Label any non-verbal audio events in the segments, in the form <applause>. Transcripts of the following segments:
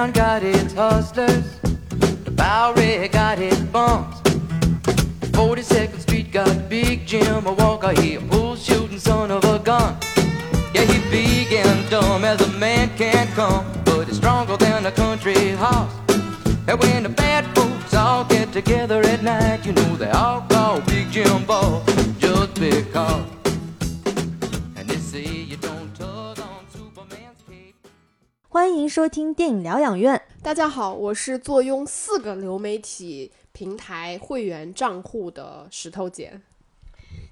Got its hustlers, the Bowery got its bums. 42nd Street got Big Jim, walker, he a bull shooting son of a gun. Yeah, he big and dumb as a man can come, but he's stronger than a country horse. And when the bad folks all get together at night, you know they all call Big Jim Ball just because. 欢迎收听电影疗养院。大家好，我是坐拥四个流媒体平台会员账户的石头姐。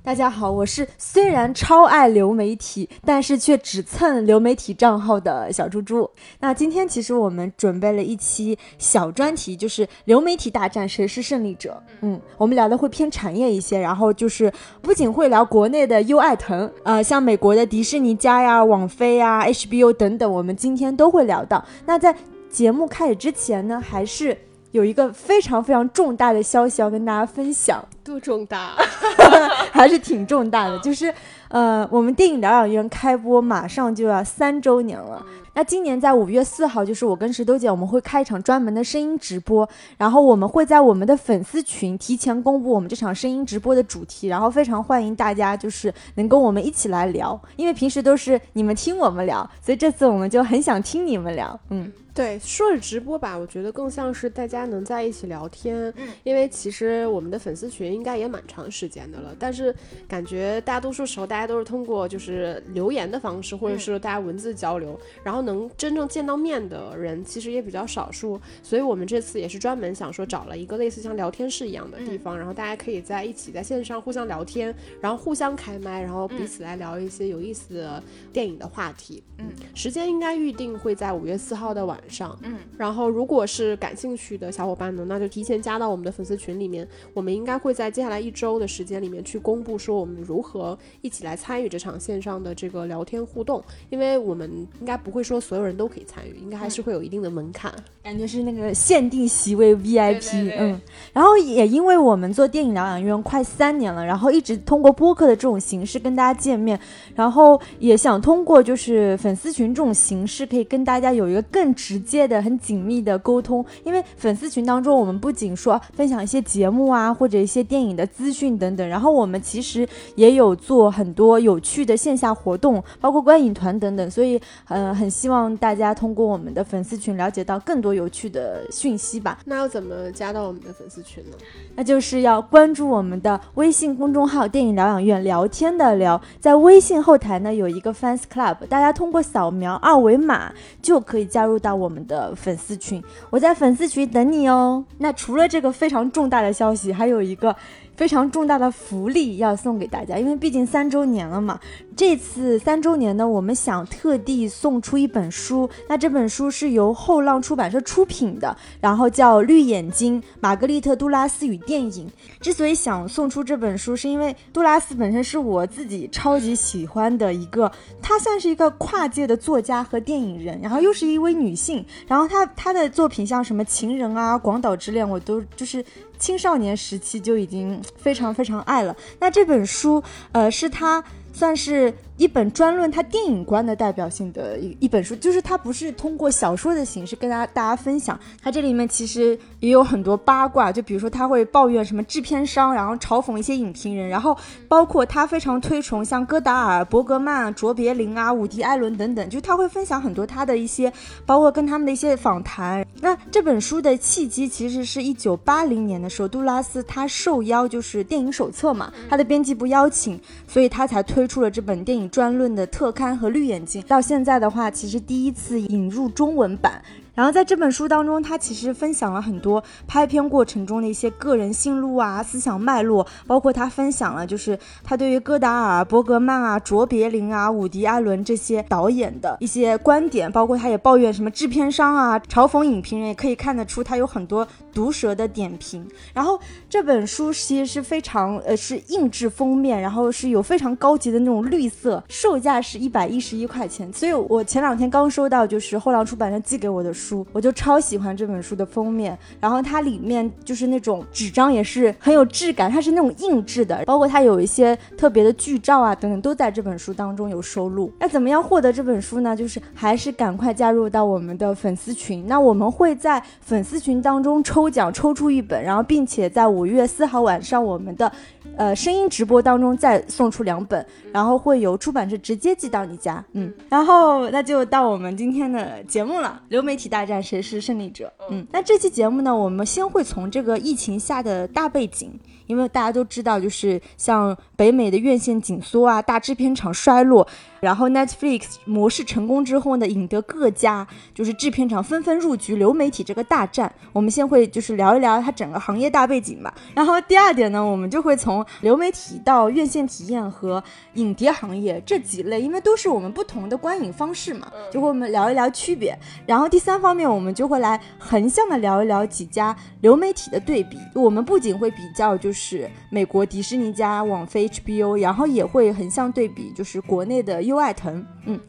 大家好，我是虽然超爱流媒体，但是却只蹭流媒体账号的小猪猪。那今天其实我们准备了一期小专题，就是流媒体大战谁是胜利者。嗯，我们聊的会偏产业一些，然后就是不仅会聊国内的优爱腾，呃，像美国的迪士尼家呀、网飞呀、HBO 等等，我们今天都会聊到。那在节目开始之前呢，还是有一个非常非常重大的消息要跟大家分享。多重大？<laughs> 还是挺重大的，就是呃，我们电影疗养院开播马上就要三周年了。那今年在五月四号，就是我跟石头姐我们会开一场专门的声音直播，然后我们会在我们的粉丝群提前公布我们这场声音直播的主题，然后非常欢迎大家就是能跟我们一起来聊，因为平时都是你们听我们聊，所以这次我们就很想听你们聊，嗯。对，说是直播吧，我觉得更像是大家能在一起聊天。嗯，因为其实我们的粉丝群应该也蛮长时间的了，但是感觉大多数时候大家都是通过就是留言的方式，或者是大家文字交流，然后能真正见到面的人其实也比较少数。所以我们这次也是专门想说找了一个类似像聊天室一样的地方，然后大家可以在一起在线上互相聊天，然后互相开麦，然后彼此来聊一些有意思的电影的话题。嗯，时间应该预定会在五月四号的晚。上，嗯，然后如果是感兴趣的小伙伴呢，那就提前加到我们的粉丝群里面。我们应该会在接下来一周的时间里面去公布，说我们如何一起来参与这场线上的这个聊天互动。因为我们应该不会说所有人都可以参与，应该还是会有一定的门槛。感觉是那个限定席位 VIP，嗯。然后也因为我们做电影疗养院快三年了，然后一直通过播客的这种形式跟大家见面，然后也想通过就是粉丝群这种形式，可以跟大家有一个更直。接的、很紧密的沟通，因为粉丝群当中，我们不仅说分享一些节目啊，或者一些电影的资讯等等，然后我们其实也有做很多有趣的线下活动，包括观影团等等，所以，嗯，很希望大家通过我们的粉丝群了解到更多有趣的讯息吧。那要怎么加到我们的粉丝群呢？那就是要关注我们的微信公众号“电影疗养院”，聊天的聊，在微信后台呢有一个 fans club，大家通过扫描二维码就可以加入到我。我们的粉丝群，我在粉丝群等你哦。那除了这个非常重大的消息，还有一个。非常重大的福利要送给大家，因为毕竟三周年了嘛。这次三周年呢，我们想特地送出一本书。那这本书是由后浪出版社出品的，然后叫《绿眼睛：玛格丽特·杜拉斯与电影》。之所以想送出这本书，是因为杜拉斯本身是我自己超级喜欢的一个，她算是一个跨界的作家和电影人，然后又是一位女性。然后她她的作品像什么《情人》啊，《广岛之恋》，我都就是。青少年时期就已经非常非常爱了。那这本书，呃，是他算是。一本专论他电影观的代表性的一一本书，就是他不是通过小说的形式跟大家大家分享，他这里面其实也有很多八卦，就比如说他会抱怨什么制片商，然后嘲讽一些影评人，然后包括他非常推崇像戈达尔、伯格曼、卓别林啊、伍迪·艾伦等等，就他会分享很多他的一些，包括跟他们的一些访谈。那这本书的契机其实是一九八零年的时候，杜拉斯他受邀就是电影手册嘛，他的编辑部邀请，所以他才推推出了这本电影。专论的特刊和绿眼睛，到现在的话，其实第一次引入中文版。然后在这本书当中，他其实分享了很多拍片过程中的一些个人心路啊、思想脉络，包括他分享了就是他对于戈达尔、伯格曼啊、卓别林啊、伍迪·艾伦这些导演的一些观点，包括他也抱怨什么制片商啊、嘲讽影评人，也可以看得出他有很多毒舌的点评。然后这本书其实是非常呃是硬质封面，然后是有非常高级的那种绿色，售价是一百一十一块钱。所以我前两天刚收到就是后浪出版社寄给我的书。书，我就超喜欢这本书的封面，然后它里面就是那种纸张也是很有质感，它是那种硬质的，包括它有一些特别的剧照啊等等，都在这本书当中有收录。那怎么样获得这本书呢？就是还是赶快加入到我们的粉丝群，那我们会在粉丝群当中抽奖抽出一本，然后并且在五月四号晚上我们的。呃，声音直播当中再送出两本，然后会由出版社直接寄到你家。嗯，然后那就到我们今天的节目了，流媒体大战谁是胜利者？嗯，那这期节目呢，我们先会从这个疫情下的大背景。因为大家都知道，就是像北美的院线紧缩啊，大制片厂衰落，然后 Netflix 模式成功之后呢，引得各家就是制片厂纷纷入局流媒体这个大战。我们先会就是聊一聊它整个行业大背景吧。然后第二点呢，我们就会从流媒体到院线体验和影碟行业这几类，因为都是我们不同的观影方式嘛，就会我们聊一聊区别。然后第三方面，我们就会来横向的聊一聊几家流媒体的对比。我们不仅会比较就是。是美国迪士尼加网飞 HBO，然后也会横向对比，就是国内的优爱腾，嗯。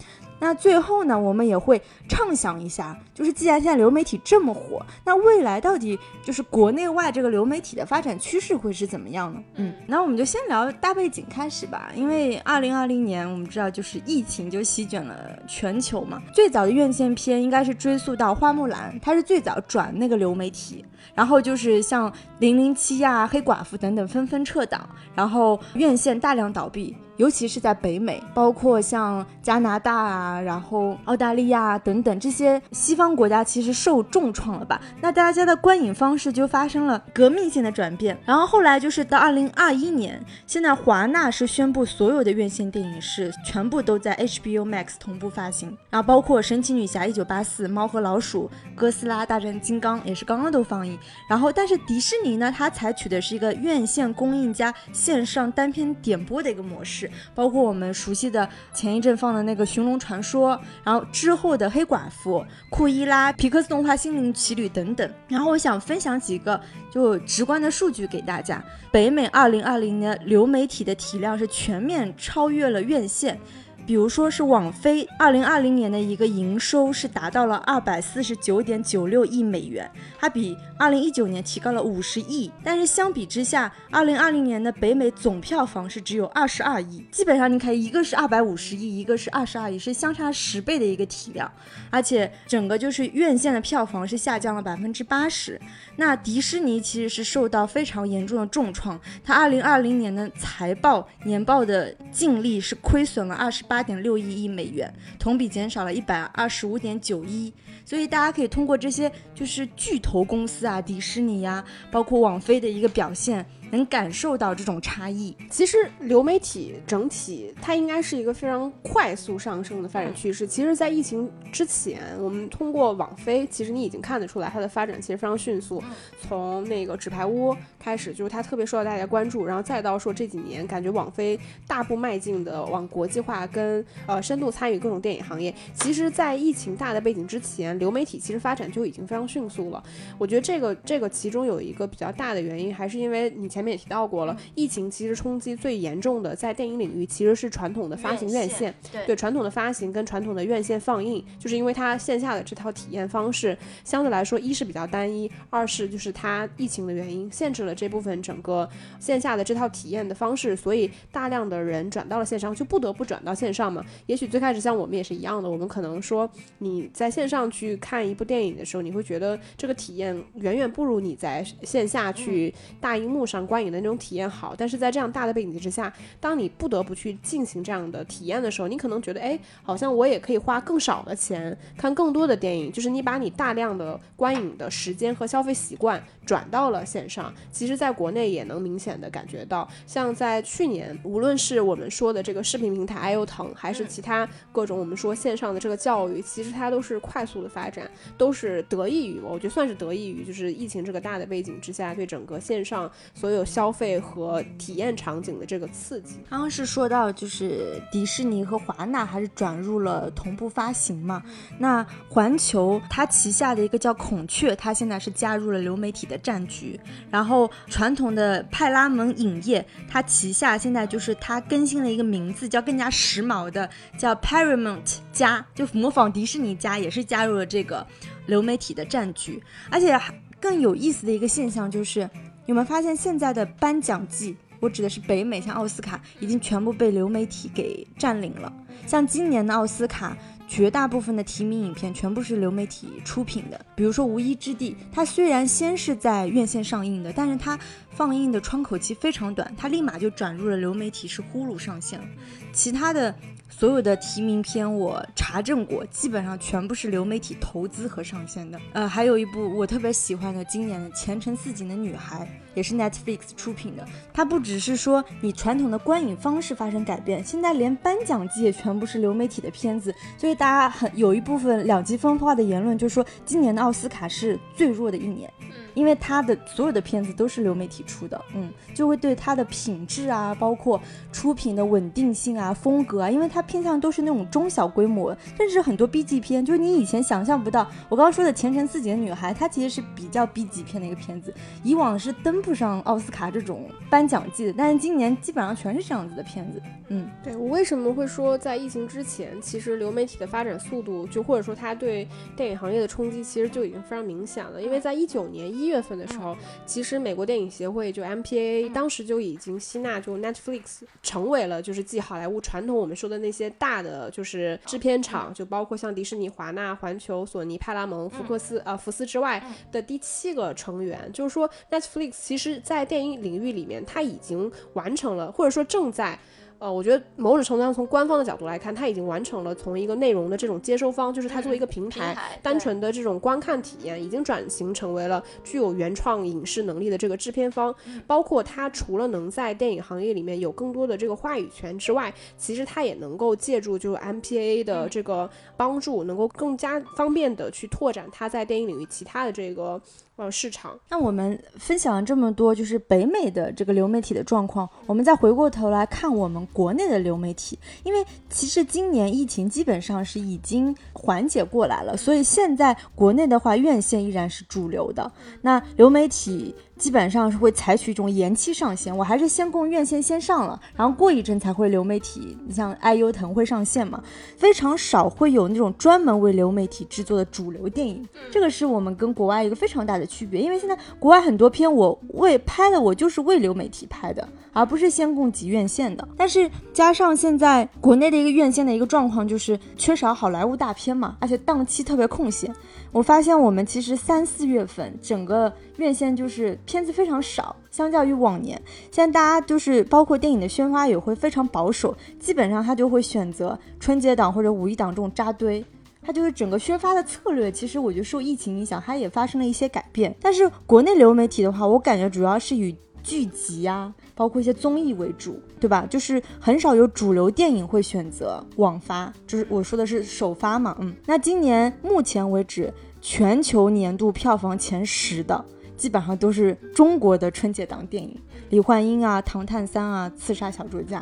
那最后呢，我们也会畅想一下，就是既然现在流媒体这么火，那未来到底就是国内外这个流媒体的发展趋势会是怎么样呢？嗯，那我们就先聊大背景开始吧。因为二零二零年我们知道就是疫情就席卷了全球嘛，最早的院线片应该是追溯到花木兰，它是最早转那个流媒体，然后就是像零零七呀、黑寡妇等等纷纷撤档，然后院线大量倒闭。尤其是在北美，包括像加拿大啊，然后澳大利亚等等这些西方国家，其实受重创了吧？那大家的观影方式就发生了革命性的转变。然后后来就是到二零二一年，现在华纳是宣布所有的院线电影是全部都在 HBO Max 同步发行，然后包括神奇女侠一九八四、猫和老鼠、哥斯拉大战金刚也是刚刚都放映。然后但是迪士尼呢，它采取的是一个院线供应加线上单片点播的一个模式。包括我们熟悉的前一阵放的那个《寻龙传说》，然后之后的《黑寡妇》、库伊拉、皮克斯动画《心灵奇旅》等等。然后我想分享几个就直观的数据给大家：北美2020年流媒体的体量是全面超越了院线。比如说是网飞二零二零年的一个营收是达到了二百四十九点九六亿美元，它比二零一九年提高了五十亿。但是相比之下，二零二零年的北美总票房是只有二十二亿，基本上你看一个是二百五十亿，一个是二十二亿，是相差十倍的一个体量。而且整个就是院线的票房是下降了百分之八十。那迪士尼其实是受到非常严重的重创，它二零二零年的财报年报的净利是亏损了二十八。点六一亿美元，同比减少了一百二十五点九一，所以大家可以通过这些就是巨头公司啊，迪士尼呀，包括网飞的一个表现。能感受到这种差异。其实流媒体整体它应该是一个非常快速上升的发展趋势。其实，在疫情之前，我们通过网飞，其实你已经看得出来它的发展其实非常迅速。从那个纸牌屋开始，就是它特别受到大家关注，然后再到说这几年感觉网飞大步迈进的往国际化跟呃深度参与各种电影行业。其实，在疫情大的背景之前，流媒体其实发展就已经非常迅速了。我觉得这个这个其中有一个比较大的原因，还是因为你前。前面也提到过了，疫情其实冲击最严重的在电影领域其实是传统的发行院线，对传统的发行跟传统的院线放映，就是因为它线下的这套体验方式相对来说一是比较单一，二是就是它疫情的原因限制了这部分整个线下的这套体验的方式，所以大量的人转到了线上，就不得不转到线上嘛。也许最开始像我们也是一样的，我们可能说你在线上去看一部电影的时候，你会觉得这个体验远远不如你在线下去大荧幕上。观影的那种体验好，但是在这样大的背景之下，当你不得不去进行这样的体验的时候，你可能觉得，哎，好像我也可以花更少的钱看更多的电影。就是你把你大量的观影的时间和消费习惯转到了线上。其实，在国内也能明显的感觉到，像在去年，无论是我们说的这个视频平台爱优腾，还是其他各种我们说线上的这个教育，其实它都是快速的发展，都是得益于，我觉得算是得益于，就是疫情这个大的背景之下，对整个线上所有。有消费和体验场景的这个刺激。刚刚是说到，就是迪士尼和华纳还是转入了同步发行嘛？那环球它旗下的一个叫孔雀，它现在是加入了流媒体的战局。然后传统的派拉蒙影业，它旗下现在就是它更新了一个名字，叫更加时髦的，叫 Paramount 加，就模仿迪士尼加，也是加入了这个流媒体的战局。而且更有意思的一个现象就是，有没有发现现在的颁奖季？我指的是北美，像奥斯卡已经全部被流媒体给占领了。像今年的奥斯卡，绝大部分的提名影片全部是流媒体出品的。比如说《无依之地》，它虽然先是在院线上映的，但是它放映的窗口期非常短，它立马就转入了流媒体，是呼噜上线了。其他的。所有的提名片我查证过，基本上全部是流媒体投资和上线的。呃，还有一部我特别喜欢的今年的《前程似锦的女孩》，也是 Netflix 出品的。它不只是说你传统的观影方式发生改变，现在连颁奖季也全部是流媒体的片子。所以大家很有一部分两极分化的言论，就是说今年的奥斯卡是最弱的一年。因为他的所有的片子都是流媒体出的，嗯，就会对它的品质啊，包括出品的稳定性啊、风格啊，因为它偏向都是那种中小规模，甚至很多 B 级片，就是你以前想象不到。我刚刚说的《前程似锦的女孩》，它其实是比较 B 级片的一个片子，以往是登不上奥斯卡这种颁奖季的，但是今年基本上全是这样子的片子。嗯，对我为什么会说在疫情之前，其实流媒体的发展速度，就或者说它对电影行业的冲击，其实就已经非常明显了，因为在一九年一月份的时候，其实美国电影协会就 MPAA 当时就已经吸纳就 Netflix 成为了就是继好莱坞传统我们说的那些大的就是制片厂，就包括像迪士尼、华纳、环球、索尼、派拉蒙、福克斯呃福斯之外的第七个成员。就是说 Netflix 其实在电影领域里面，它已经完成了，或者说正在。呃，我觉得某种程度上，从官方的角度来看，它已经完成了从一个内容的这种接收方，就是它作为一个平台，单纯的这种观看体验，已经转型成为了具有原创影视能力的这个制片方。包括它除了能在电影行业里面有更多的这个话语权之外，其实它也能够借助就是 MPA 的这个帮助，能够更加方便的去拓展它在电影领域其他的这个。呃，市场。那我们分享了这么多，就是北美的这个流媒体的状况，我们再回过头来看我们国内的流媒体，因为其实今年疫情基本上是已经缓解过来了，所以现在国内的话，院线依然是主流的。那流媒体。基本上是会采取一种延期上线，我还是先供院线先上了，然后过一阵才会流媒体。你像爱优腾会上线嘛？非常少会有那种专门为流媒体制作的主流电影，这个是我们跟国外一个非常大的区别。因为现在国外很多片我为拍的，我就是为流媒体拍的，而不是先供给院线的。但是加上现在国内的一个院线的一个状况，就是缺少好莱坞大片嘛，而且档期特别空闲。我发现我们其实三四月份整个院线就是片子非常少，相较于往年，现在大家就是包括电影的宣发也会非常保守，基本上他就会选择春节档或者五一档这种扎堆，它就是整个宣发的策略，其实我觉得受疫情影响，它也发生了一些改变。但是国内流媒体的话，我感觉主要是与剧集啊，包括一些综艺为主，对吧？就是很少有主流电影会选择网发，就是我说的是首发嘛，嗯。那今年目前为止，全球年度票房前十的，基本上都是中国的春节档电影，《李焕英》啊，《唐探三》啊，《刺杀小说家》，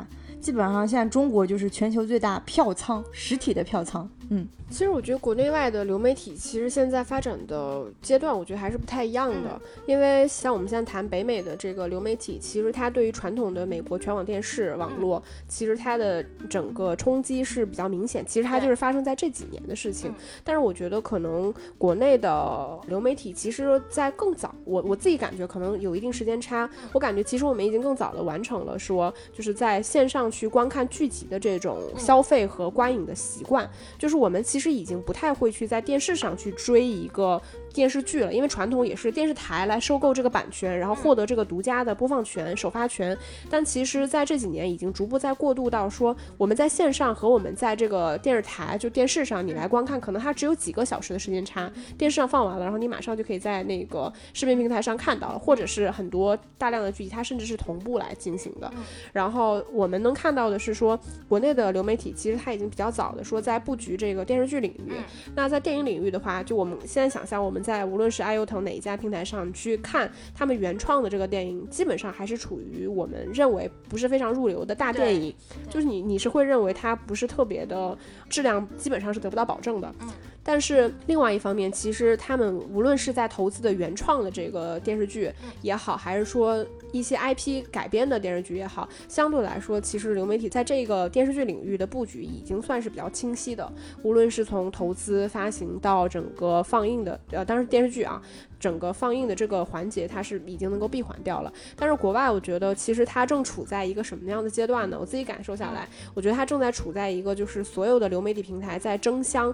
基本上现在中国就是全球最大票仓，实体的票仓，嗯。其实我觉得国内外的流媒体其实现在发展的阶段，我觉得还是不太一样的。因为像我们现在谈北美的这个流媒体，其实它对于传统的美国全网电视网络，其实它的整个冲击是比较明显。其实它就是发生在这几年的事情。但是我觉得可能国内的流媒体，其实在更早，我我自己感觉可能有一定时间差。我感觉其实我们已经更早的完成了说，就是在线上去观看剧集的这种消费和观影的习惯，就是我们其。实已经不太会去在电视上去追一个。电视剧了，因为传统也是电视台来收购这个版权，然后获得这个独家的播放权、首发权。但其实，在这几年已经逐步在过渡到说，我们在线上和我们在这个电视台就电视上你来观看，可能它只有几个小时的时间差。电视上放完了，然后你马上就可以在那个视频平台上看到了，或者是很多大量的剧集，它甚至是同步来进行的。然后我们能看到的是说，国内的流媒体其实它已经比较早的说在布局这个电视剧领域。那在电影领域的话，就我们现在想象我们。在无论是爱优腾哪一家平台上去看他们原创的这个电影，基本上还是处于我们认为不是非常入流的大电影，就是你你是会认为它不是特别的质量，基本上是得不到保证的。嗯但是另外一方面，其实他们无论是在投资的原创的这个电视剧也好，还是说一些 IP 改编的电视剧也好，相对来说，其实流媒体在这个电视剧领域的布局已经算是比较清晰的。无论是从投资、发行到整个放映的，呃，当然电视剧啊，整个放映的这个环节，它是已经能够闭环掉了。但是国外，我觉得其实它正处在一个什么样的阶段呢？我自己感受下来，我觉得它正在处在一个就是所有的流媒体平台在争相。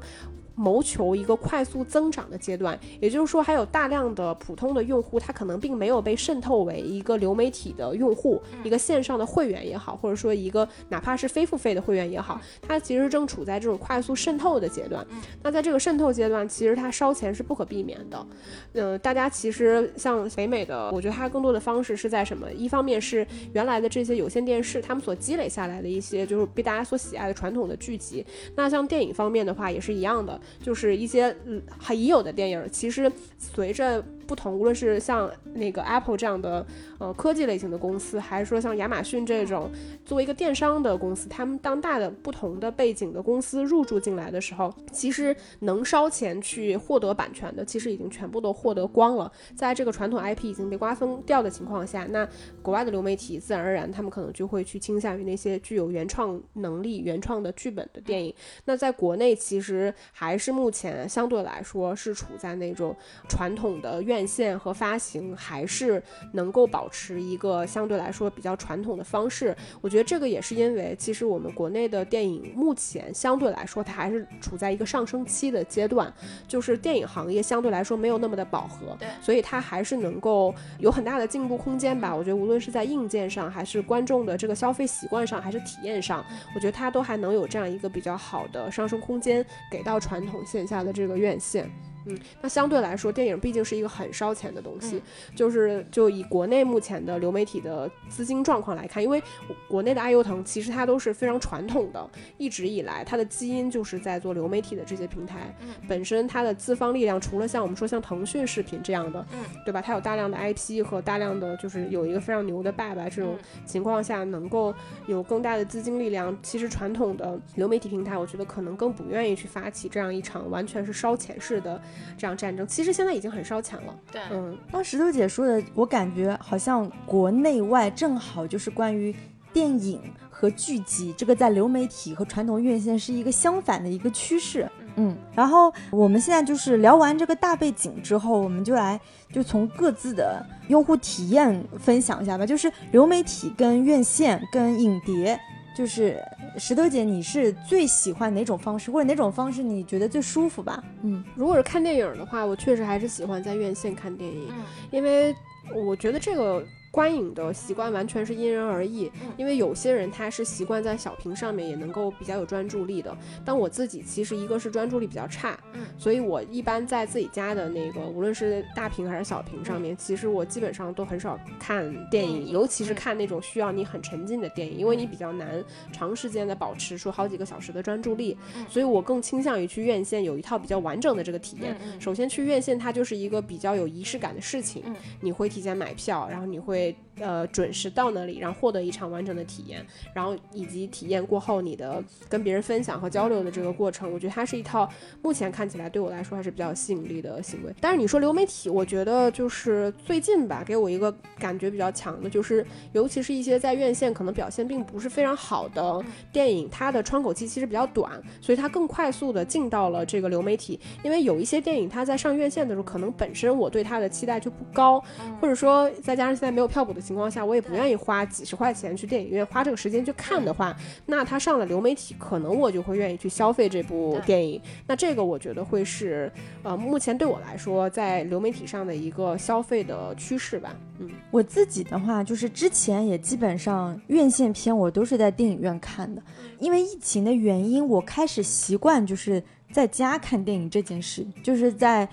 谋求一个快速增长的阶段，也就是说，还有大量的普通的用户，他可能并没有被渗透为一个流媒体的用户，一个线上的会员也好，或者说一个哪怕是非付费的会员也好，它其实正处在这种快速渗透的阶段。那在这个渗透阶段，其实它烧钱是不可避免的。嗯，大家其实像北美的，我觉得它更多的方式是在什么？一方面是原来的这些有线电视，他们所积累下来的一些就是被大家所喜爱的传统的剧集。那像电影方面的话，也是一样的。就是一些嗯还已有的电影，其实随着不同，无论是像那个 Apple 这样的呃科技类型的公司，还是说像亚马逊这种作为一个电商的公司，他们当大的不同的背景的公司入驻进来的时候，其实能烧钱去获得版权的，其实已经全部都获得光了。在这个传统 IP 已经被瓜分掉的情况下，那国外的流媒体自然而然他们可能就会去倾向于那些具有原创能力、原创的剧本的电影。那在国内其实还是目前相对来说是处在那种传统的院线和发行，还是能够保持一个相对来说比较传统的方式。我觉得这个也是因为，其实我们国内的电影目前相对来说它还是处在一个上升期的阶段，就是电影行业相对来说没有那么的饱和，对所以它还是能够有很大的进步空间吧。我觉得无论是在硬件上，还是观众的这个消费习惯上，还是体验上，我觉得它都还能有这样一个比较好的上升空间给到传统线下的这个院线。嗯，那相对来说，电影毕竟是一个很烧钱的东西，就是就以国内目前的流媒体的资金状况来看，因为国内的爱优腾其实它都是非常传统的，一直以来它的基因就是在做流媒体的这些平台，本身它的资方力量除了像我们说像腾讯视频这样的，嗯，对吧？它有大量的 IP 和大量的就是有一个非常牛的爸爸这种情况下，能够有更大的资金力量，其实传统的流媒体平台，我觉得可能更不愿意去发起这样一场完全是烧钱式的这样战争。其实现在已经很烧钱了，对，嗯，刚石头姐说的，我感觉好像国内外正好就是关于电影和剧集，这个在流媒体和传统院线是一个相反的一个趋势。嗯，然后我们现在就是聊完这个大背景之后，我们就来就从各自的用户体验分享一下吧，就是流媒体跟院线跟影碟。就是石头姐，你是最喜欢哪种方式，或者哪种方式你觉得最舒服吧？嗯，如果是看电影的话，我确实还是喜欢在院线看电影，嗯因为我觉得这个观影的习惯完全是因人而异。嗯。因为有些人他是习惯在小屏上面也能够比较有专注力的，但我自己其实一个是专注力比较差，嗯。所以我一般在自己家的那个无论是大屏还是小屏上面，其实我基本上都很少看电影，尤其是嗯。看那种需要你很沉浸的电影，因为你比较难长时间的保持说好几个小时的专注力，嗯。所以我更倾向于去院线有一套比较完整的这个体验。首先去院线，它就是一个比较有仪式感的事情，嗯。你会提前买票，然后你会 way 呃准时到那里，然后获得一场完整的体验，然后以及体验过后你的跟别人分享和交流的这个过程，我觉得它是一套目前看起来对我来说还是比较有吸引力的行为。但是你说流媒体，我觉得就是最近吧，给我一个感觉比较强的，就是尤其是一些在院线可能表现并不是非常好的电影，它的窗口期其实比较短，所以它更快速的进到了这个流媒体。因为有一些电影它在上院线的时候，可能本身我对它的期待就不高，或者说再加上现在没有票补的情况下，我也不愿意花几十块钱去电影院花这个时间去看的话，那它上了流媒体，可能我就会愿意去消费这部电影。那这个我觉得会是呃目前对我来说在流媒体上的一个消费的趋势吧。嗯，我自己的话，就是之前也基本上院线片我都是在电影院看的，因为疫情的原因，我开始习惯就是在家看电影这件事，就是在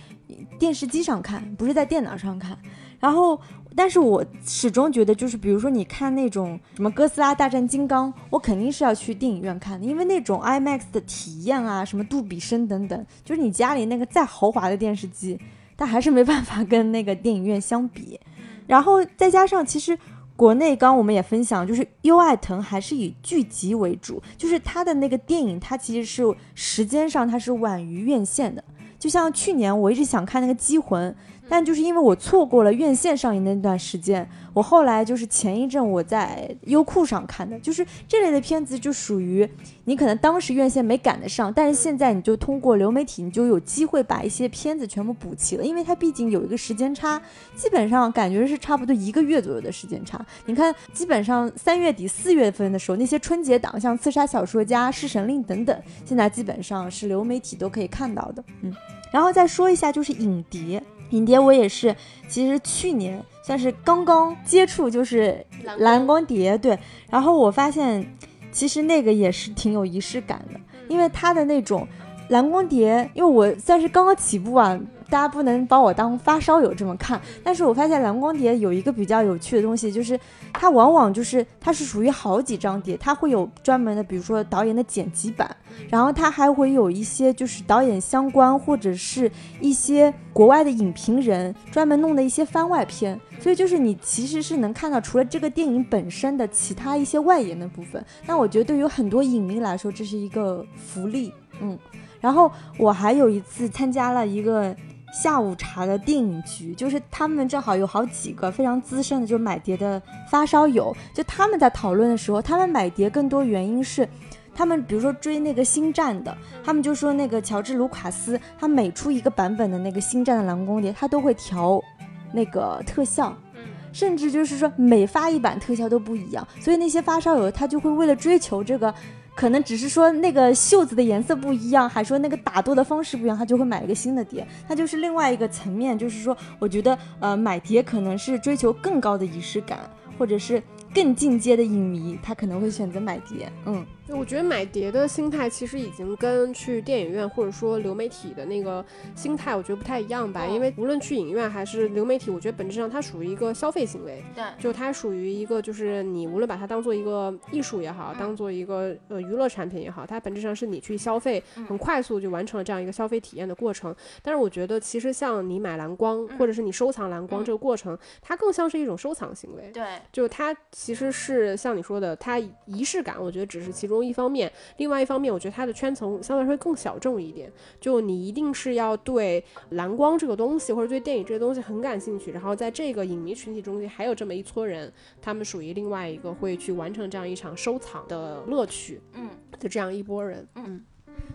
电视机上看，不是在电脑上看。然后，但是我始终觉得，就是比如说你看那种什么《哥斯拉大战金刚》，我肯定是要去电影院看的，因为那种 IMAX 的体验啊，什么杜比声等等，就是你家里那个再豪华的电视机。但还是没办法跟那个电影院相比。然后再加上，其实国内刚我们也分享，就是优爱腾还是以剧集为主，就是它的那个电影，它其实是时间上它是晚于院线的。就像去年我一直想看那个《机魂》。但就是因为我错过了院线上映那段时间，我后来就是前一阵我在优酷上看的，就是这类的片子就属于你可能当时院线没赶得上，但是现在你就通过流媒体，你就有机会把一些片子全部补齐了，因为它毕竟有一个时间差，基本上感觉是差不多一个月左右的时间差。你看，基本上三月底四月份的时候，那些春节档像《刺杀小说家》《弑神令》等等，现在基本上是流媒体都可以看到的。嗯，然后再说一下就是影碟。影碟我也是，其实去年算是刚刚接触，就是蓝光碟，对。然后我发现，其实那个也是挺有仪式感的，因为它的那种蓝光碟，因为我算是刚刚起步啊。大家不能把我当发烧友这么看，但是我发现蓝光碟有一个比较有趣的东西，就是它往往就是它是属于好几张碟，它会有专门的，比如说导演的剪辑版，然后它还会有一些就是导演相关或者是一些国外的影评人专门弄的一些番外篇，所以就是你其实是能看到除了这个电影本身的其他一些外延的部分。那我觉得对于很多影迷来说，这是一个福利，嗯。然后我还有一次参加了一个。下午茶的电影局，就是他们正好有好几个非常资深的，就买碟的发烧友，就他们在讨论的时候，他们买碟更多原因是，他们比如说追那个星战的，他们就说那个乔治卢卡斯，他每出一个版本的那个星战的蓝光碟，他都会调那个特效，甚至就是说每发一版特效都不一样，所以那些发烧友他就会为了追求这个。可能只是说那个袖子的颜色不一样，还说那个打斗的方式不一样，他就会买一个新的碟。他就是另外一个层面，就是说，我觉得呃买碟可能是追求更高的仪式感，或者是更进阶的影迷，他可能会选择买碟。嗯。我觉得买碟的心态其实已经跟去电影院或者说流媒体的那个心态，我觉得不太一样吧。因为无论去影院还是流媒体，我觉得本质上它属于一个消费行为。对，就它属于一个，就是你无论把它当做一个艺术也好，当做一个呃娱乐产品也好，它本质上是你去消费，很快速就完成了这样一个消费体验的过程。但是我觉得，其实像你买蓝光或者是你收藏蓝光这个过程，它更像是一种收藏行为。对，就它其实是像你说的，它仪式感，我觉得只是其中。一方面，另外一方面，我觉得它的圈层相对来说更小众一点。就你一定是要对蓝光这个东西，或者对电影这个东西很感兴趣，然后在这个影迷群体中间还有这么一撮人，他们属于另外一个会去完成这样一场收藏的乐趣。嗯，就这样一波人。嗯。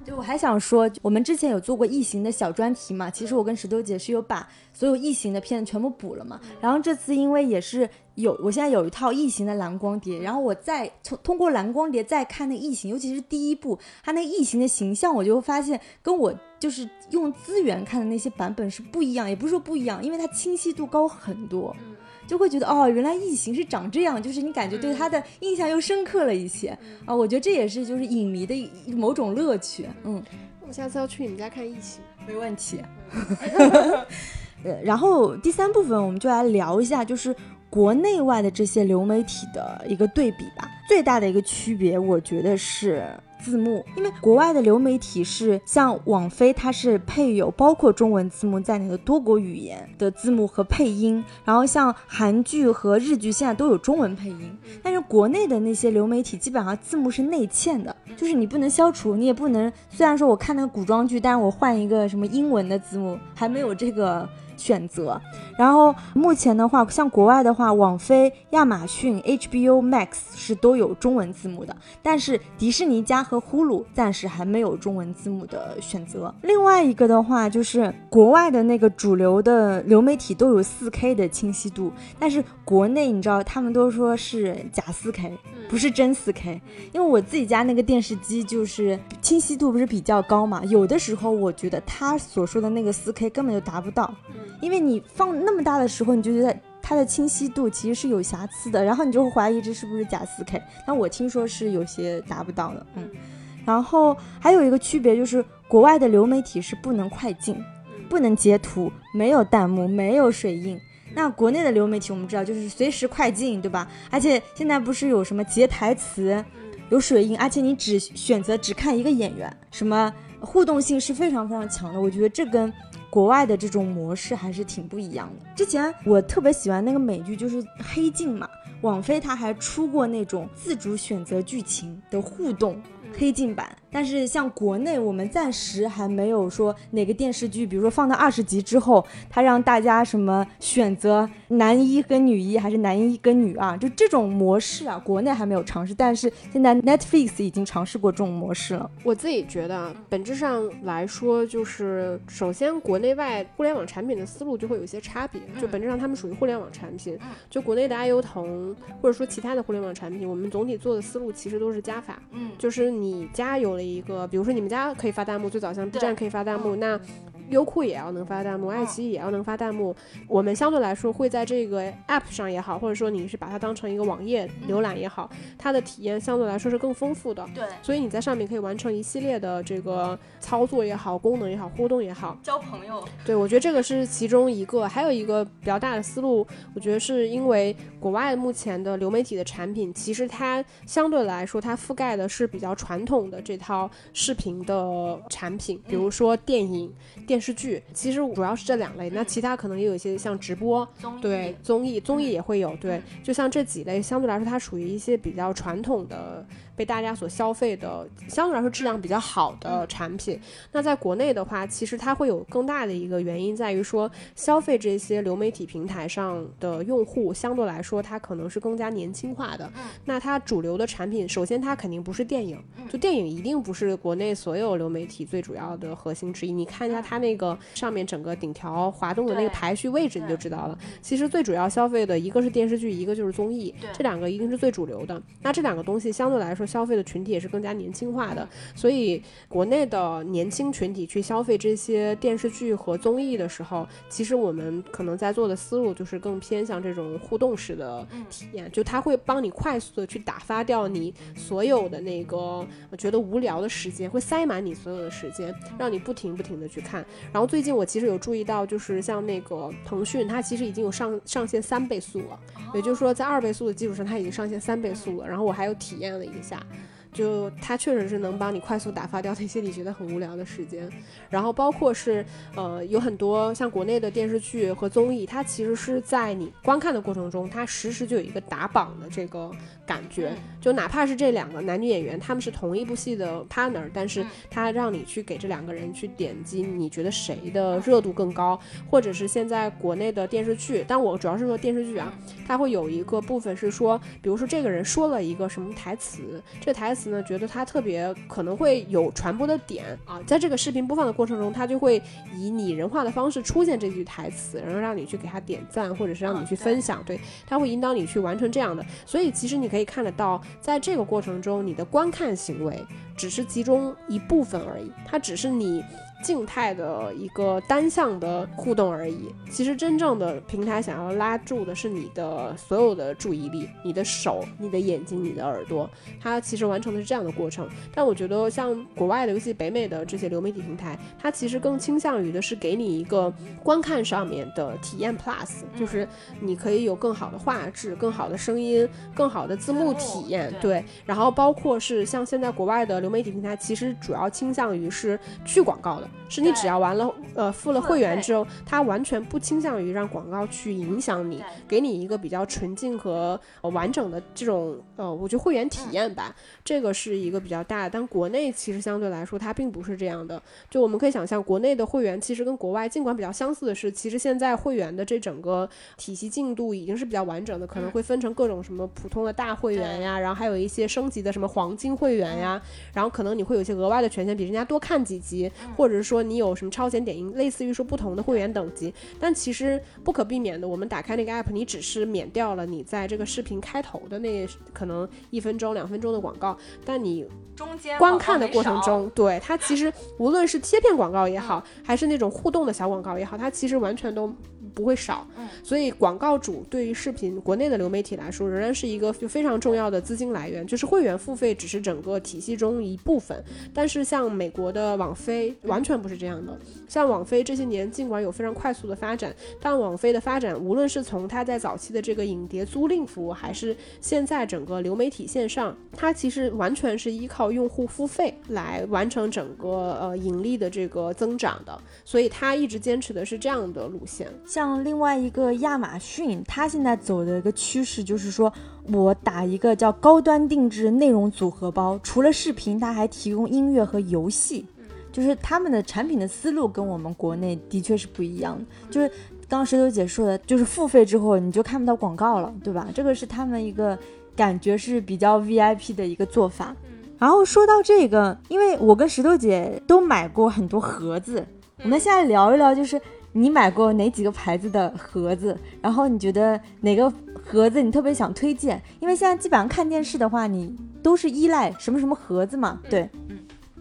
就我还想说，我们之前有做过异形的小专题嘛？其实我跟石头姐是有把所有异形的片子全部补了嘛。然后这次因为也是有，我现在有一套异形的蓝光碟，然后我再从通过蓝光碟再看那异形，尤其是第一部，它那异形的形象，我就发现跟我就是用资源看的那些版本是不一样，也不是说不一样，因为它清晰度高很多。就会觉得哦，原来异形是长这样，就是你感觉对他的印象又深刻了一些啊。我觉得这也是就是影迷的某种乐趣。嗯，我下次要去你们家看异形，没问题。<laughs> <laughs> 呃，然后第三部分我们就来聊一下，就是国内外的这些流媒体的一个对比吧。最大的一个区别，我觉得是。字幕，因为国外的流媒体是像网飞，它是配有包括中文字幕在内的多国语言的字幕和配音，然后像韩剧和日剧现在都有中文配音，但是国内的那些流媒体基本上字幕是内嵌的，就是你不能消除，你也不能，虽然说我看那个古装剧，但是我换一个什么英文的字幕，还没有这个。选择，然后目前的话，像国外的话，网飞、亚马逊、HBO Max 是都有中文字幕的，但是迪士尼家和呼噜暂时还没有中文字幕的选择。另外一个的话，就是国外的那个主流的流媒体都有 4K 的清晰度，但是国内你知道，他们都说是假 4K，不是真 4K。因为我自己家那个电视机就是清晰度不是比较高嘛，有的时候我觉得他所说的那个 4K 根本就达不到。因为你放那么大的时候，你就觉得它的清晰度其实是有瑕疵的，然后你就会怀疑这是不是假 4K。那我听说是有些达不到的，嗯。然后还有一个区别就是，国外的流媒体是不能快进，不能截图，没有弹幕，没有水印。那国内的流媒体我们知道就是随时快进，对吧？而且现在不是有什么截台词，有水印，而且你只选择只看一个演员，什么互动性是非常非常强的。我觉得这跟国外的这种模式还是挺不一样的。之前我特别喜欢那个美剧，就是《黑镜》嘛，网飞它还出过那种自主选择剧情的互动。黑镜版，但是像国内，我们暂时还没有说哪个电视剧，比如说放到二十集之后，它让大家什么选择男一跟女一，还是男一跟女二，就这种模式啊，国内还没有尝试，但是现在 Netflix 已经尝试过这种模式了。我自己觉得，本质上来说，就是首先国内外互联网产品的思路就会有一些差别，就本质上他们属于互联网产品，就国内的爱优腾或者说其他的互联网产品，我们总体做的思路其实都是加法，嗯，就是你。你家有了一个，比如说你们家可以发弹幕，最早像 B 站可以发弹幕，那。优酷也要能发弹幕，爱奇艺也要能发弹幕。我们相对来说会在这个 App 上也好，或者说你是把它当成一个网页浏览也好，它的体验相对来说是更丰富的。对，所以你在上面可以完成一系列的这个操作也好，功能也好，互动也好，交朋友。对，我觉得这个是其中一个。还有一个比较大的思路，我觉得是因为国外目前的流媒体的产品，其实它相对来说它覆盖的是比较传统的这套视频的产品，比如说电影。电视剧其实主要是这两类，那其他可能也有一些像直播，对综艺，综艺也会有，对，就像这几类，相对来说它属于一些比较传统的。被大家所消费的相对来说质量比较好的产品，那在国内的话，其实它会有更大的一个原因在于说，消费这些流媒体平台上的用户相对来说，它可能是更加年轻化的。那它主流的产品，首先它肯定不是电影，就电影一定不是国内所有流媒体最主要的核心之一。你看一下它那个上面整个顶条滑动的那个排序位置，你就知道了。其实最主要消费的一个是电视剧，一个就是综艺，这两个一定是最主流的。那这两个东西相对来说。消费的群体也是更加年轻化的，所以国内的年轻群体去消费这些电视剧和综艺的时候，其实我们可能在做的思路就是更偏向这种互动式的体验，就它会帮你快速的去打发掉你所有的那个觉得无聊的时间，会塞满你所有的时间，让你不停不停的去看。然后最近我其实有注意到，就是像那个腾讯，它其实已经有上上线三倍速了，也就是说在二倍速的基础上，它已经上线三倍速了。然后我还有体验了一下。就它确实是能帮你快速打发掉那些你觉得很无聊的时间，然后包括是呃有很多像国内的电视剧和综艺，它其实是在你观看的过程中，它实时就有一个打榜的这个感觉，就哪怕是这两个男女演员他们是同一部戏的 partner，但是他让你去给这两个人去点击，你觉得谁的热度更高，或者是现在国内的电视剧，但我主要是说电视剧啊，它会有一个部分是说，比如说这个人说了一个什么台词，这台词。呢，觉得他特别可能会有传播的点啊，在这个视频播放的过程中，他就会以拟人化的方式出现这句台词，然后让你去给他点赞，或者是让你去分享，对，他会引导你去完成这样的。所以其实你可以可以看得到，在这个过程中，你的观看行为只是其中一部分而已，它只是你。静态的一个单向的互动而已。其实真正的平台想要拉住的是你的所有的注意力，你的手、你的眼睛、你的耳朵，它其实完成的是这样的过程。但我觉得像国外的，尤其北美的这些流媒体平台，它其实更倾向于的是给你一个观看上面的体验 Plus，就是你可以有更好的画质、更好的声音、更好的字幕体验。对，然后包括是像现在国外的流媒体平台，其实主要倾向于是去广告的。是你只要完了，呃，付了会员之后，它完全不倾向于让广告去影响你，给你一个比较纯净和完整的这种，呃，我觉得会员体验吧，这个是一个比较大的。但国内其实相对来说，它并不是这样的。就我们可以想象，国内的会员其实跟国外尽管比较相似的是，其实现在会员的这整个体系进度已经是比较完整的，可能会分成各种什么普通的大会员呀，然后还有一些升级的什么黄金会员呀，然后可能你会有一些额外的权限，比人家多看几集，或者是说。你有什么超前点映，类似于说不同的会员等级，但其实不可避免的，我们打开那个 app，你只是免掉了你在这个视频开头的那可能一分钟、两分钟的广告，但你中间观看的过程中，对它其实 <laughs> 无论是贴片广告也好，还是那种互动的小广告也好，它其实完全都。不会少，所以广告主对于视频国内的流媒体来说，仍然是一个就非常重要的资金来源。就是会员付费只是整个体系中一部分，但是像美国的网飞完全不是这样的。像网飞这些年尽管有非常快速的发展，但网飞的发展无论是从它在早期的这个影碟租赁服务，还是现在整个流媒体线上，它其实完全是依靠。靠用户付费来完成整个呃盈利的这个增长的，所以它一直坚持的是这样的路线。像另外一个亚马逊，它现在走的一个趋势就是说，我打一个叫高端定制内容组合包，除了视频，它还提供音乐和游戏，就是他们的产品的思路跟我们国内的确是不一样的。就是刚刚石头姐说的，就是付费之后你就看不到广告了，对吧？这个是他们一个感觉是比较 VIP 的一个做法。然后说到这个，因为我跟石头姐都买过很多盒子，我们现在聊一聊，就是你买过哪几个牌子的盒子？然后你觉得哪个盒子你特别想推荐？因为现在基本上看电视的话，你都是依赖什么什么盒子嘛？对，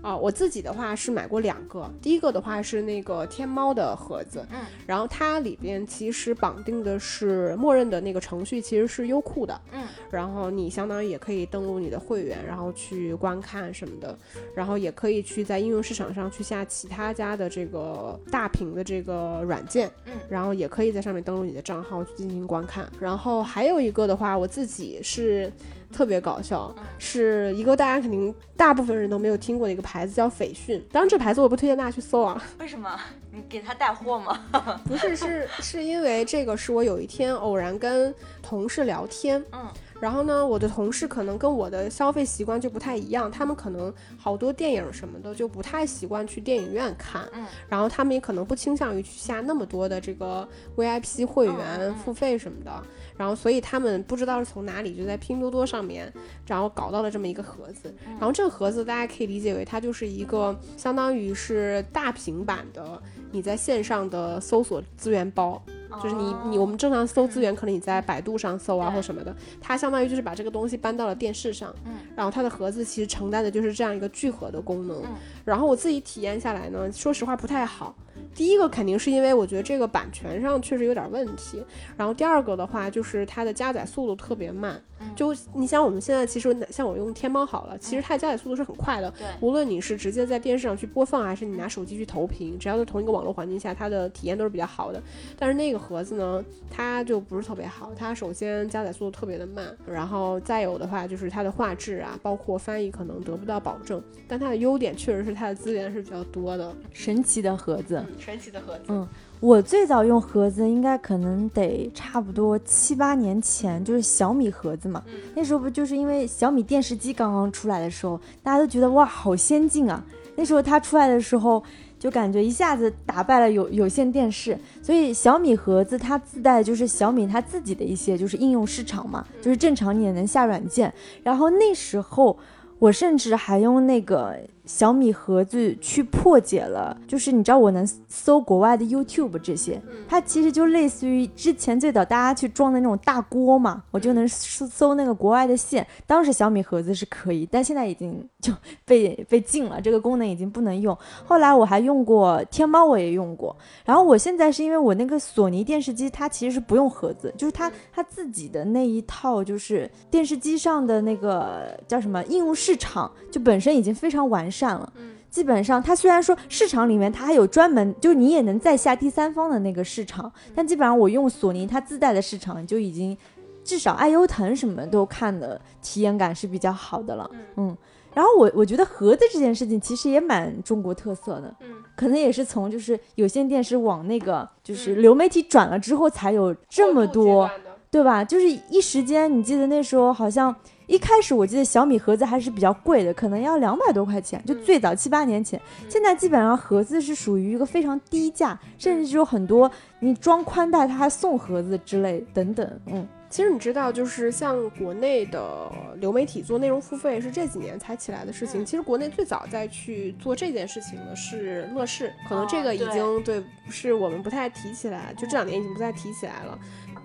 啊，我自己的话是买过两个，第一个的话是那个天猫的盒子，嗯，然后它里边其实绑定的是默认的那个程序，其实是优酷的，嗯，然后你相当于也可以登录你的会员，然后去观看什么的，然后也可以去在应用市场上去下其他家的这个大屏的这个软件，嗯，然后也可以在上面登录你的账号去进行观看，然后还有一个的话，我自己是。特别搞笑，是一个大家肯定大部分人都没有听过的一个牌子，叫斐讯。当然，这牌子我不推荐大家去搜啊，<laughs> 为什么？你给他带货吗？不是，是是因为这个是我有一天偶然跟同事聊天，嗯，然后呢，我的同事可能跟我的消费习惯就不太一样，他们可能好多电影什么的就不太习惯去电影院看，嗯，然后他们也可能不倾向于去下那么多的这个 VIP 会嗯员嗯。付费什么的，然后所以他们不知道是从哪里就在拼多多上面，然后搞到了这么一个盒子，然后这个盒子大家可以理解为它就是一个相当于是大平板的你在线上的搜索资源包。就是你你我们正常搜资源，可能你在百度上搜啊或什么的，它相当于就是把这个东西搬到了电视上，嗯，然后它的盒子其实承担的就是这样一个聚合的功能，嗯。然后我自己体验下来呢，说实话不太好。第一个肯定是因为我觉得这个版权上确实有点问题，然后第二个的话就是它的加载速度特别慢，嗯就你想我们现在其实像我用天猫好了，其实它的加载速度是很快的，对无论你是直接在电视上去播放，还是你拿手机去投屏，只要在同一个网络环境下，它的体验都是比较好的。但是那个盒子呢，它就不是特别好。它首先加载速度特别的慢，然后再有的话就是它的画质啊，包括翻译可能得不到保证。但它的优点确实是它的资源是比较多的。神奇的盒子。神奇的盒子嗯我最早用盒子应该可能得差不多七八年前，就是小米盒子嘛。嗯那时候不就是因为小米电视机刚刚出来的时候，大家都觉得哇好先进啊。那时候它出来的时候，就感觉一下子打败了有有线电视。所以小米盒子它自带就是小米它自己的一些就是应用市场嘛，就是正常你也能下软件。然后那时候我甚至还用那个小米盒子去破解了，就是你知道我能搜国外的 YouTube 这些，它其实就类似于之前最早大家去装的那种大锅嘛，我就能搜搜那个国外的线。当时小米盒子是可以，但现在已经就被被禁了，这个功能已经不能用。后来我还用过天猫，我也用过。然后我现在是因为我那个索尼电视机，它其实是不用盒子，就是它它自己的那一套就是电视机上的那个叫什么应用市场，就本身已经非常完善了。基本上，它虽然说市场里面它还有专门，就是你也能再下第三方的那个市场，但基本上我用索尼它自带的市场就已经至少爱优腾什么都看的体验感是比较好的了。嗯，然后我我觉得盒子这件事情其实也蛮中国特色的，嗯，可能也是从就是有线电视往那个就是流媒体转了之后才有这么多。对吧？就是一时间，你记得那时候好像一开始，我记得小米盒子还是比较贵的，可能要两百多块钱，就最早七八年前。现在基本上盒子是属于一个非常低价，甚至有很多你装宽带它还送盒子之类等等。嗯，其实你知道，就是像国内的流媒体做内容付费是这几年才起来的事情。其实国内最早在去做这件事情的是乐视，可能这个已经、对是我们不太提起来，就这两年已经不再提起来了。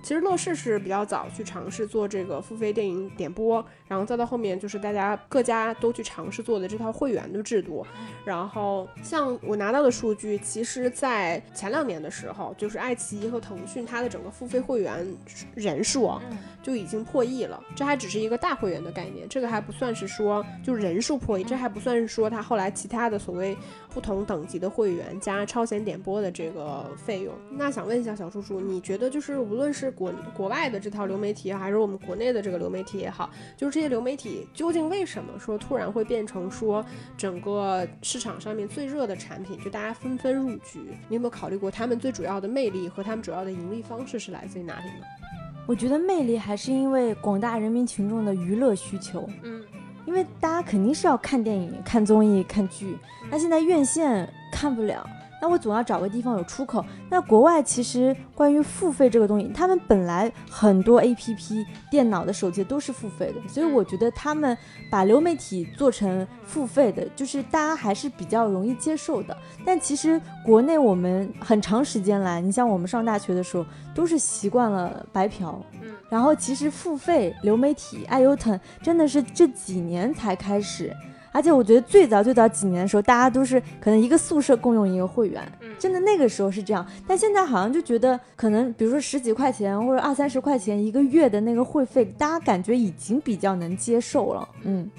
其实乐视是比较早去尝试做这个付费电影点播，然后再到后面就是大家各家都去尝试做的这套会员的制度。然后像我拿到的数据，其实，在前两年的时候，就是爱奇艺和腾讯它的整个付费会员人数啊，就已经破亿了。这还只是一个大会员的概念，这个还不算是说就人数破亿，这还不算是说他后来其他的所谓不同等级的会员加超前点播的这个费用。那想问一下小叔叔，你觉得就是无论是是国国外的这套流媒体，还是我们国内的这个流媒体也好，就是这些流媒体究竟为什么说突然会变成说整个市场上面最热的产品，就大家纷纷入局？你有没有考虑过他们最主要的魅力和他们主要的盈利方式是来自于哪里呢？我觉得魅力还是因为广大人民群众的娱乐需求。嗯，因为大家肯定是要看电影、看综艺、看剧，那现在院线看不了。那我总要找个地方有出口。那国外其实关于付费这个东西，他们本来很多 A P P、电脑的、手机都是付费的，所以我觉得他们把流媒体做成付费的，就是大家还是比较容易接受的。但其实国内我们很长时间来，你像我们上大学的时候，都是习惯了白嫖。嗯，然后其实付费流媒体爱优腾真的是这几年才开始。而且我觉得最早最早几年的时候，大家都是可能一个宿舍共用一个会员，真的那个时候是这样。但现在好像就觉得，可能比如说十几块钱或者二三十块钱一个月的那个会费，大家感觉已经比较能接受了。嗯。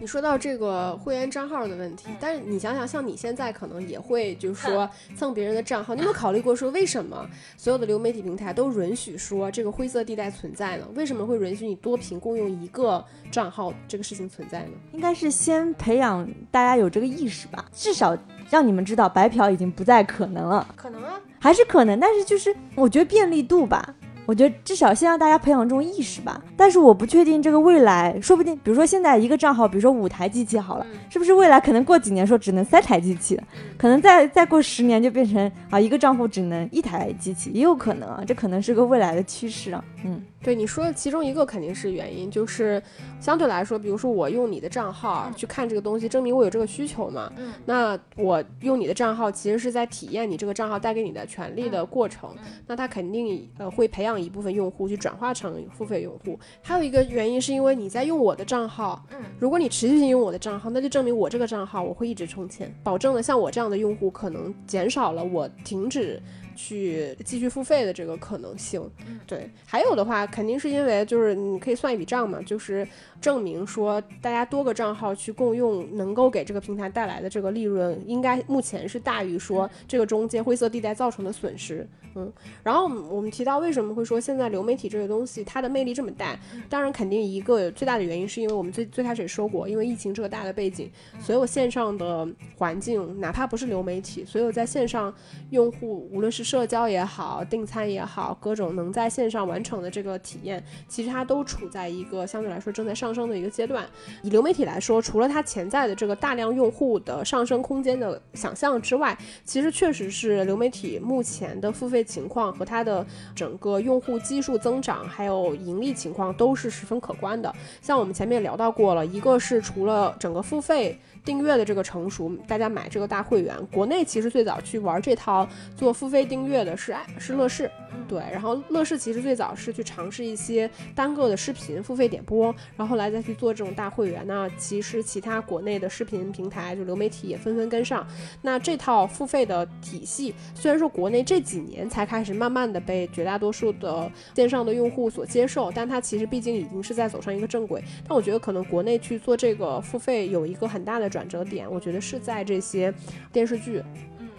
你说到这个会员账号的问题，但是你想想，像你现在可能也会就是说蹭别人的账号，你有没有考虑过说为什么所有的流媒体平台都允许说这个灰色地带存在呢？为什么会允许你多屏共用一个账号这个事情存在呢？应该是先培养大家有这个意识吧，至少让你们知道白嫖已经不再可能了。可能啊，还是可能，但是就是我觉得便利度吧。我觉得至少先让大家培养这种意识吧，但是我不确定这个未来，说不定，比如说现在一个账号，比如说五台机器好了，是不是未来可能过几年说只能三台机器，可能再再过十年就变成啊一个账户只能一台机器，也有可能啊，这可能是个未来的趋势啊，嗯。对你说的其中一个肯定是原因，就是相对来说，比如说我用你的账号去看这个东西，证明我有这个需求嘛。嗯。那我用你的账号，其实是在体验你这个账号带给你的权利的过程。那它肯定呃会培养一部分用户去转化成付费用户。还有一个原因是因为你在用我的账号，嗯，如果你持续性用我的账号，那就证明我这个账号我会一直充钱，保证了像我这样的用户可能减少了我停止。去继续付费的这个可能性，对，还有的话，肯定是因为就是你可以算一笔账嘛，就是证明说大家多个账号去共用，能够给这个平台带来的这个利润，应该目前是大于说这个中间灰色地带造成的损失。嗯，然后我们提到为什么会说现在流媒体这个东西它的魅力这么大，当然肯定一个最大的原因是因为我们最最开始也说过，因为疫情这个大的背景，所有线上的环境，哪怕不是流媒体，所有在线上用户，无论是社交也好，订餐也好，各种能在线上完成的这个体验，其实它都处在一个相对来说正在上升的一个阶段。以流媒体来说，除了它潜在的这个大量用户的上升空间的想象之外，其实确实是流媒体目前的付费。情况和它的整个用户基数增长，还有盈利情况都是十分可观的。像我们前面聊到过了，一个是除了整个付费。订阅的这个成熟，大家买这个大会员。国内其实最早去玩这套做付费订阅的是是乐视，对。然后乐视其实最早是去尝试一些单个的视频付费点播，然后后来再去做这种大会员。那其实其他国内的视频平台就流媒体也纷纷跟上。那这套付费的体系，虽然说国内这几年才开始慢慢的被绝大多数的线上的用户所接受，但它其实毕竟已经是在走上一个正轨。但我觉得可能国内去做这个付费有一个很大的。转折点，我觉得是在这些电视剧。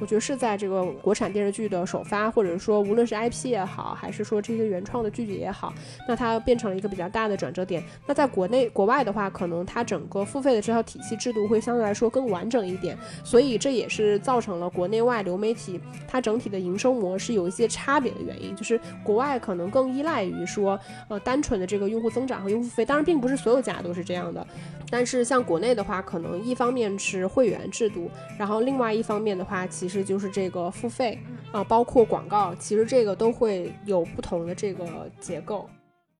我觉得是在这个国产电视剧的首发，或者说无论是 IP 也好，还是说这些原创的剧集也好，那它变成了一个比较大的转折点。那在国内、国外的话，可能它整个付费的这套体系制度会相对来说更完整一点，所以这也是造成了国内外流媒体它整体的营收模式有一些差别的原因。就是国外可能更依赖于说，呃，单纯的这个用户增长和用户付费，当然并不是所有家都是这样的。但是像国内的话，可能一方面是会员制度，然后另外一方面的话，其实就是这个付费啊，包括广告，其实这个都会有不同的这个结构。